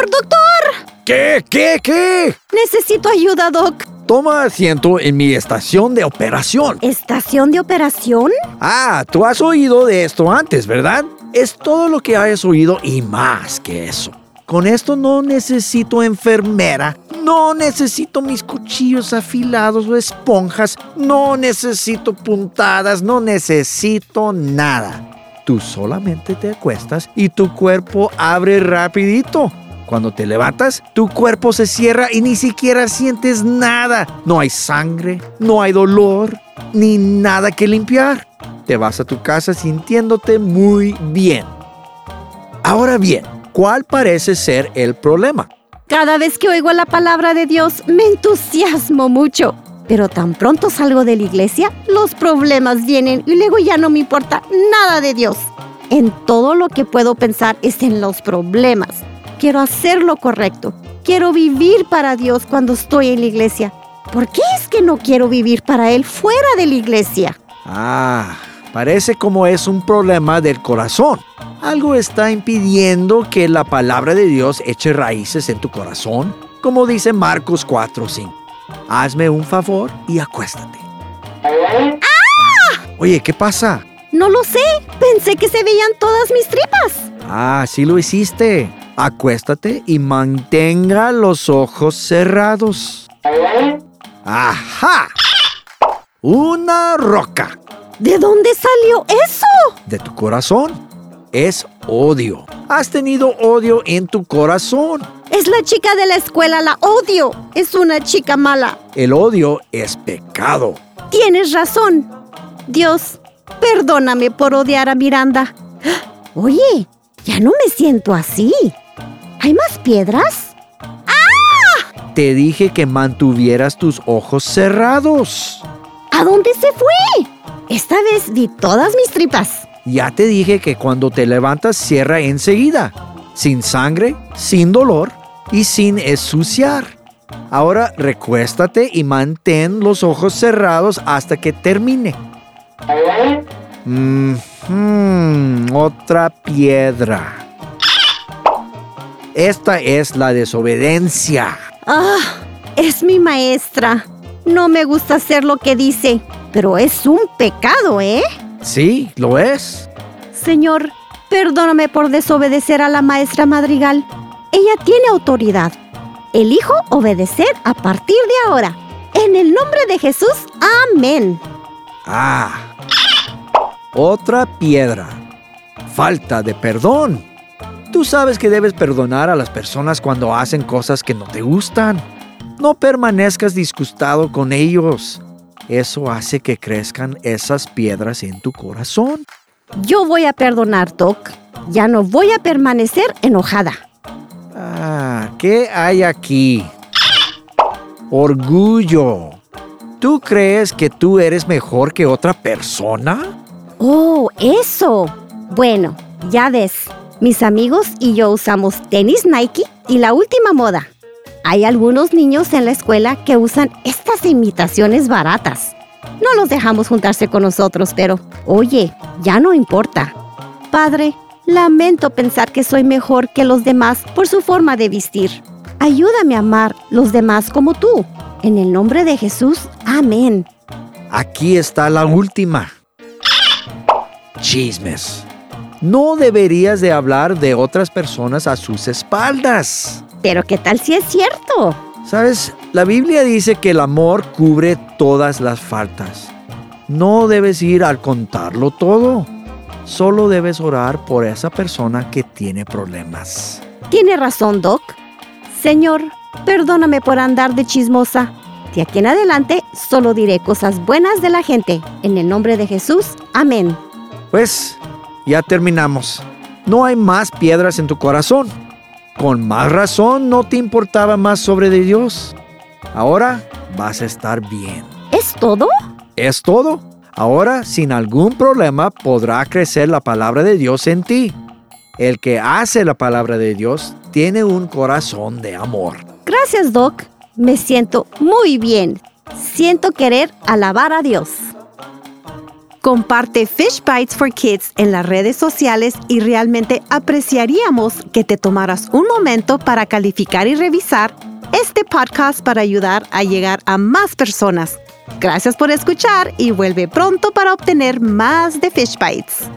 Doctor, doctor. ¿Qué? ¿Qué? ¿Qué? Necesito ayuda, Doc. Toma asiento en mi estación de operación. ¿Estación de operación? Ah, tú has oído de esto antes, ¿verdad? Es todo lo que hayas oído y más que eso. Con esto no necesito enfermera, no necesito mis cuchillos afilados o esponjas, no necesito puntadas, no necesito nada. Tú solamente te acuestas y tu cuerpo abre rapidito. Cuando te levantas, tu cuerpo se cierra y ni siquiera sientes nada. No hay sangre, no hay dolor, ni nada que limpiar. Te vas a tu casa sintiéndote muy bien. Ahora bien, ¿cuál parece ser el problema? Cada vez que oigo la palabra de Dios me entusiasmo mucho. Pero tan pronto salgo de la iglesia, los problemas vienen y luego ya no me importa nada de Dios. En todo lo que puedo pensar es en los problemas. Quiero hacer lo correcto. Quiero vivir para Dios cuando estoy en la iglesia. ¿Por qué es que no quiero vivir para Él fuera de la iglesia? Ah, parece como es un problema del corazón. Algo está impidiendo que la palabra de Dios eche raíces en tu corazón, como dice Marcos 4:5. Hazme un favor y acuéstate. ¡Ah! Oye, ¿qué pasa? No lo sé. Pensé que se veían todas mis tripas. Ah, sí lo hiciste. Acuéstate y mantenga los ojos cerrados. ¡Ajá! Una roca. ¿De dónde salió eso? De tu corazón. Es odio. Has tenido odio en tu corazón. Es la chica de la escuela, la odio. Es una chica mala. El odio es pecado. Tienes razón. Dios, perdóname por odiar a Miranda. Oye, ya no me siento así. ¿Hay más piedras? ¡Ah! Te dije que mantuvieras tus ojos cerrados. ¿A dónde se fue? Esta vez vi todas mis tripas. Ya te dije que cuando te levantas cierra enseguida, sin sangre, sin dolor y sin ensuciar. Ahora recuéstate y mantén los ojos cerrados hasta que termine. Mm, otra piedra. Esta es la desobediencia. Ah, es mi maestra. No me gusta hacer lo que dice, pero es un pecado, ¿eh? Sí, lo es. Señor, perdóname por desobedecer a la maestra Madrigal. Ella tiene autoridad. Elijo obedecer a partir de ahora. En el nombre de Jesús, amén. Ah, otra piedra. Falta de perdón. Tú sabes que debes perdonar a las personas cuando hacen cosas que no te gustan. No permanezcas disgustado con ellos. Eso hace que crezcan esas piedras en tu corazón. Yo voy a perdonar, Doc. Ya no voy a permanecer enojada. Ah, ¿qué hay aquí? Orgullo. ¿Tú crees que tú eres mejor que otra persona? Oh, eso. Bueno, ya ves. Mis amigos y yo usamos tenis Nike y la última moda. Hay algunos niños en la escuela que usan estas imitaciones baratas. No los dejamos juntarse con nosotros, pero, oye, ya no importa. Padre, lamento pensar que soy mejor que los demás por su forma de vestir. Ayúdame a amar los demás como tú. En el nombre de Jesús, amén. Aquí está la última. Chismes. No deberías de hablar de otras personas a sus espaldas. Pero ¿qué tal si es cierto? Sabes, la Biblia dice que el amor cubre todas las faltas. No debes ir al contarlo todo. Solo debes orar por esa persona que tiene problemas. Tiene razón, Doc. Señor, perdóname por andar de chismosa. De aquí en adelante solo diré cosas buenas de la gente. En el nombre de Jesús, amén. Pues ya terminamos. No hay más piedras en tu corazón. Con más razón no te importaba más sobre de Dios. Ahora vas a estar bien. ¿Es todo? Es todo. Ahora, sin algún problema, podrá crecer la palabra de Dios en ti. El que hace la palabra de Dios tiene un corazón de amor. Gracias, Doc. Me siento muy bien. Siento querer alabar a Dios. Comparte Fish Bites for Kids en las redes sociales y realmente apreciaríamos que te tomaras un momento para calificar y revisar este podcast para ayudar a llegar a más personas. Gracias por escuchar y vuelve pronto para obtener más de Fish Bites.